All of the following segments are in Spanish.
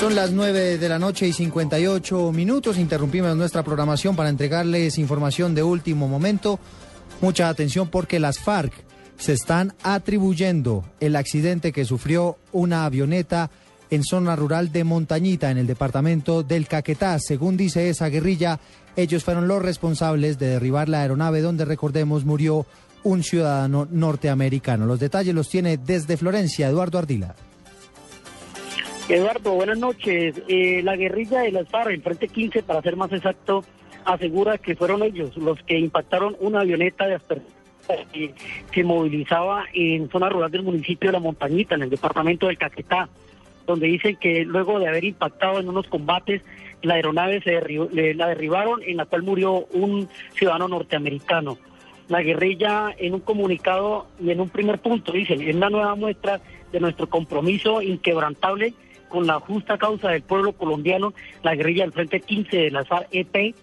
Son las 9 de la noche y 58 minutos. Interrumpimos nuestra programación para entregarles información de último momento. Mucha atención porque las FARC se están atribuyendo el accidente que sufrió una avioneta en zona rural de Montañita, en el departamento del Caquetá. Según dice esa guerrilla, ellos fueron los responsables de derribar la aeronave donde, recordemos, murió un ciudadano norteamericano. Los detalles los tiene desde Florencia Eduardo Ardila. Eduardo, buenas noches. Eh, la guerrilla de las FARC, el Frente 15, para ser más exacto, asegura que fueron ellos los que impactaron una avioneta de que se movilizaba en zona rural del municipio de La Montañita, en el departamento del Caquetá, donde dicen que luego de haber impactado en unos combates, la aeronave se la derribaron, en la cual murió un ciudadano norteamericano. La guerrilla en un comunicado y en un primer punto dicen, es la nueva muestra de nuestro compromiso inquebrantable con la justa causa del pueblo colombiano, la guerrilla del Frente 15 de la SAR-EP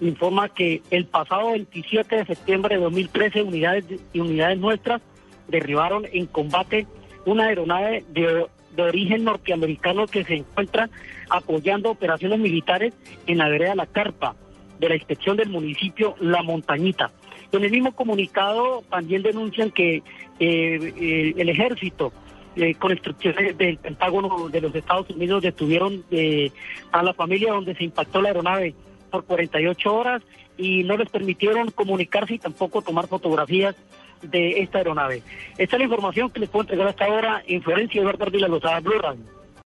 informa que el pasado 27 de septiembre de 2013 unidades y unidades nuestras derribaron en combate una aeronave de, de, origen norteamericano que se encuentra apoyando operaciones militares en la vereda La Carpa de la inspección del municipio La Montañita. En el mismo comunicado también denuncian que eh, eh, el ejército eh, con instrucciones del Pentágono de los Estados Unidos detuvieron eh, a la familia donde se impactó la aeronave por 48 horas y no les permitieron comunicarse y tampoco tomar fotografías de esta aeronave. Esta es la información que les puedo entregar hasta ahora en Florencia Eduardo Ardila Lozada, Blue Radio.